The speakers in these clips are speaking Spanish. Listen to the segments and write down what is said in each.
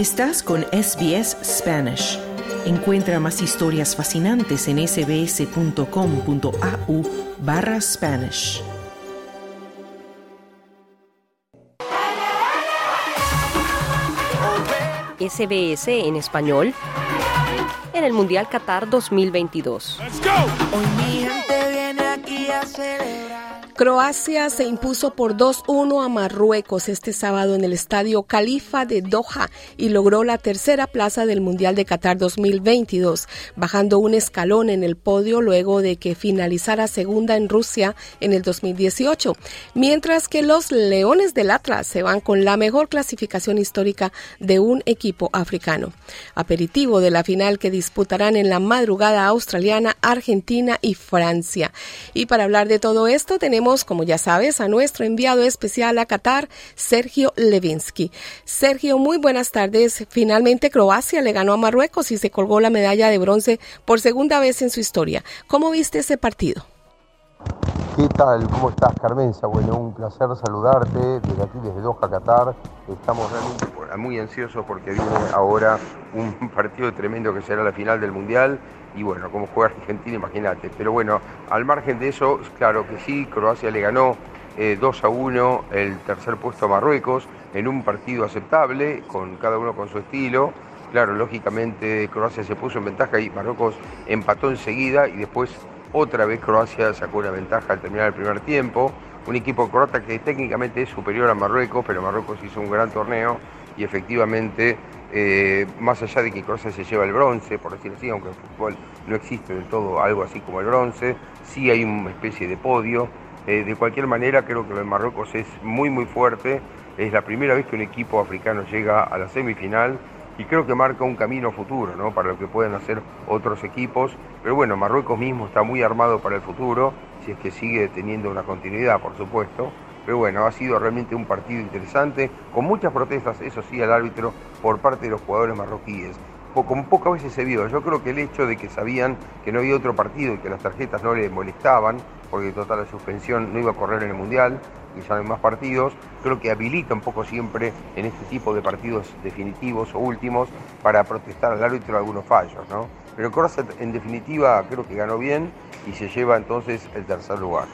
Estás con SBS Spanish. Encuentra más historias fascinantes en sbs.com.au barra Spanish. SBS en español en el Mundial Qatar 2022. Hoy mi gente viene aquí a celebrar. Croacia se impuso por 2-1 a Marruecos este sábado en el estadio Califa de Doha y logró la tercera plaza del Mundial de Qatar 2022, bajando un escalón en el podio luego de que finalizara segunda en Rusia en el 2018, mientras que los Leones del Atlas se van con la mejor clasificación histórica de un equipo africano. Aperitivo de la final que disputarán en la madrugada australiana, Argentina y Francia. Y para hablar de todo esto tenemos como ya sabes, a nuestro enviado especial a Qatar, Sergio Levinsky. Sergio, muy buenas tardes. Finalmente Croacia le ganó a Marruecos y se colgó la medalla de bronce por segunda vez en su historia. ¿Cómo viste ese partido? ¿Qué tal? ¿Cómo estás, Carmenza? Bueno, un placer saludarte desde aquí, desde Doha, Qatar. Estamos realmente muy ansiosos porque viene ahora un partido tremendo que será la final del Mundial y bueno, como juega Argentina, imagínate. Pero bueno, al margen de eso, claro que sí, Croacia le ganó 2 eh, a 1 el tercer puesto a Marruecos en un partido aceptable, con cada uno con su estilo. Claro, lógicamente Croacia se puso en ventaja y Marruecos empató enseguida y después otra vez Croacia sacó una ventaja al terminar el primer tiempo. Un equipo croata que técnicamente es superior a Marruecos, pero Marruecos hizo un gran torneo y efectivamente eh, más allá de que Croacia se lleva el bronce, por decirlo así, aunque en fútbol no existe del todo algo así como el bronce, sí hay una especie de podio. Eh, de cualquier manera, creo que lo de Marruecos es muy, muy fuerte. Es la primera vez que un equipo africano llega a la semifinal y creo que marca un camino futuro ¿no? para lo que pueden hacer otros equipos. Pero bueno, Marruecos mismo está muy armado para el futuro, si es que sigue teniendo una continuidad, por supuesto. Pero bueno, ha sido realmente un partido interesante, con muchas protestas, eso sí, al árbitro por parte de los jugadores marroquíes. Como pocas veces se vio, yo creo que el hecho de que sabían que no había otro partido y que las tarjetas no le molestaban, porque total la suspensión no iba a correr en el Mundial y ya más partidos, creo que habilita un poco siempre en este tipo de partidos definitivos o últimos para protestar al árbitro algunos fallos, ¿no? Pero Croacia en definitiva creo que ganó bien y se lleva entonces el tercer lugar.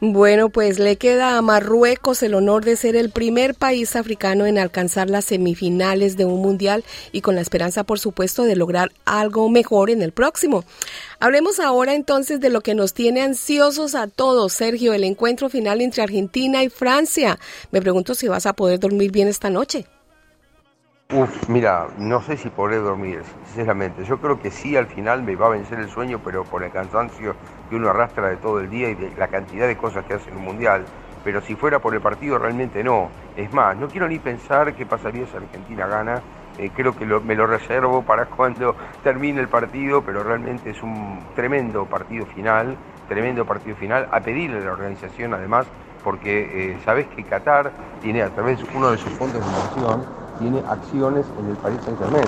Bueno, pues le queda a Marruecos el honor de ser el primer país africano en alcanzar las semifinales de un mundial y con la esperanza, por supuesto, de lograr algo mejor en el próximo. Hablemos ahora entonces de lo que nos tiene ansiosos a todos, Sergio, el encuentro final entre Argentina y Francia. Me pregunto si vas a poder dormir bien esta noche. Uf, mira, no sé si podré dormir, sinceramente. Yo creo que sí, al final me va a vencer el sueño, pero por el cansancio que uno arrastra de todo el día y de la cantidad de cosas que hace en un mundial. Pero si fuera por el partido, realmente no. Es más, no quiero ni pensar qué pasaría si Argentina gana. Eh, creo que me lo reservo para cuando termine el partido, pero realmente es un tremendo partido final, tremendo partido final, a pedirle a la organización además, porque eh, sabes que Qatar tiene a través de uno de sus fondos de inversión tiene acciones en el Paris Saint Germain.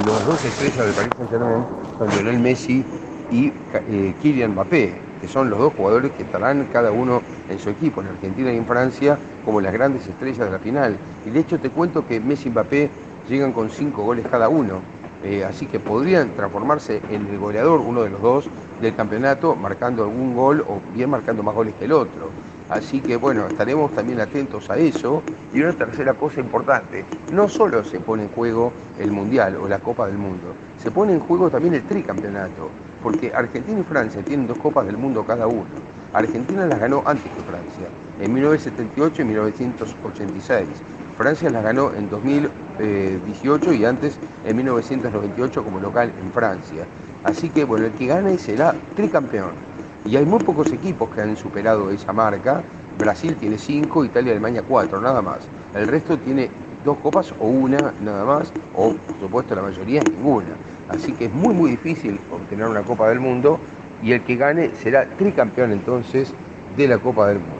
Y los dos estrellas del Paris Saint Germain son Lionel Messi y eh, Kylian Mbappé, que son los dos jugadores que estarán cada uno en su equipo, en Argentina y en Francia, como las grandes estrellas de la final. Y de hecho te cuento que Messi y Mbappé llegan con cinco goles cada uno. Eh, así que podrían transformarse en el goleador, uno de los dos, del campeonato, marcando algún gol o bien marcando más goles que el otro. Así que bueno, estaremos también atentos a eso. Y una tercera cosa importante, no solo se pone en juego el Mundial o la Copa del Mundo, se pone en juego también el tricampeonato, porque Argentina y Francia tienen dos Copas del Mundo cada uno. Argentina las ganó antes que Francia, en 1978 y 1986. Francia las ganó en 2018 y antes en 1998 como local en Francia. Así que bueno, el que gane será tricampeón. Y hay muy pocos equipos que han superado esa marca. Brasil tiene cinco, Italia y Alemania cuatro, nada más. El resto tiene dos copas o una nada más, o por supuesto la mayoría ninguna. Así que es muy muy difícil obtener una Copa del Mundo y el que gane será tricampeón entonces de la Copa del Mundo.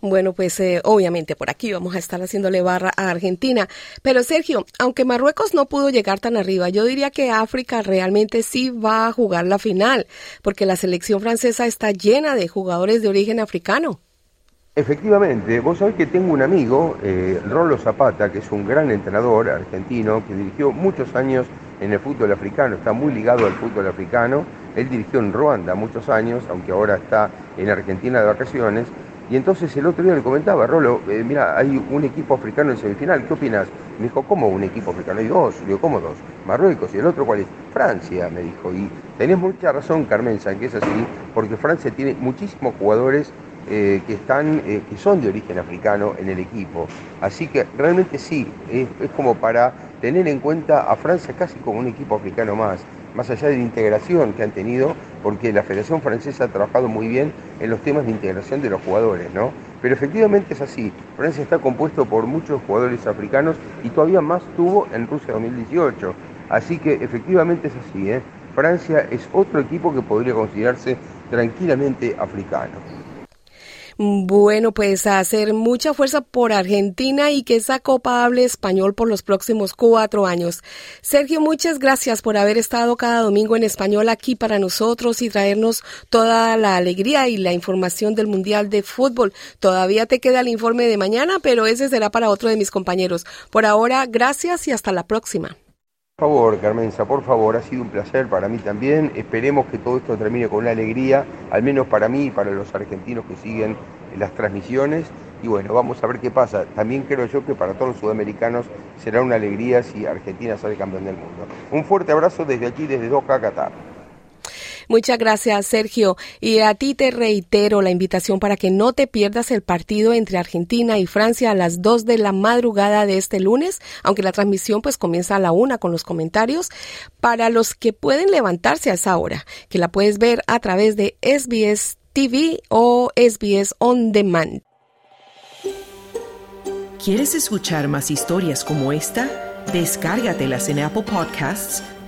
Bueno, pues eh, obviamente por aquí vamos a estar haciéndole barra a Argentina. Pero Sergio, aunque Marruecos no pudo llegar tan arriba, yo diría que África realmente sí va a jugar la final, porque la selección francesa está llena de jugadores de origen africano. Efectivamente, vos sabés que tengo un amigo, eh, Rolo Zapata, que es un gran entrenador argentino que dirigió muchos años en el fútbol africano, está muy ligado al fútbol africano. Él dirigió en Ruanda muchos años, aunque ahora está en Argentina de vacaciones. Y entonces el otro día le comentaba, Rolo, eh, mira, hay un equipo africano en semifinal, ¿qué opinas? Me dijo, ¿cómo un equipo africano? Y dos, le digo, ¿cómo dos? Marruecos, y el otro cuál es? Francia, me dijo. Y tenés mucha razón, Carmen, que es así, porque Francia tiene muchísimos jugadores eh, que, están, eh, que son de origen africano en el equipo. Así que realmente sí, es, como para tener en cuenta a Francia casi como un equipo africano más, más allá de la integración que han tenido, porque la Federación Francesa ha trabajado muy bien en los temas de integración de los jugadores, ¿no? Pero efectivamente es así, Francia está compuesto por muchos jugadores africanos y todavía más tuvo en Rusia 2018. Así que efectivamente es así, ¿eh? Francia es otro equipo que podría considerarse tranquilamente africano. Bueno, pues hacer mucha fuerza por Argentina y que esa copa hable español por los próximos cuatro años. Sergio, muchas gracias por haber estado cada domingo en español aquí para nosotros y traernos toda la alegría y la información del Mundial de Fútbol. Todavía te queda el informe de mañana, pero ese será para otro de mis compañeros. Por ahora, gracias y hasta la próxima. Por favor, Carmenza, por favor, ha sido un placer para mí también. Esperemos que todo esto termine con una alegría, al menos para mí y para los argentinos que siguen las transmisiones. Y bueno, vamos a ver qué pasa. También creo yo que para todos los sudamericanos será una alegría si Argentina sale campeón del mundo. Un fuerte abrazo desde aquí, desde Doha, Qatar. Muchas gracias, Sergio. Y a ti te reitero la invitación para que no te pierdas el partido entre Argentina y Francia a las 2 de la madrugada de este lunes, aunque la transmisión pues comienza a la una con los comentarios. Para los que pueden levantarse a esa hora, que la puedes ver a través de SBS TV o SBS On Demand. ¿Quieres escuchar más historias como esta? Descárgatelas en Apple Podcasts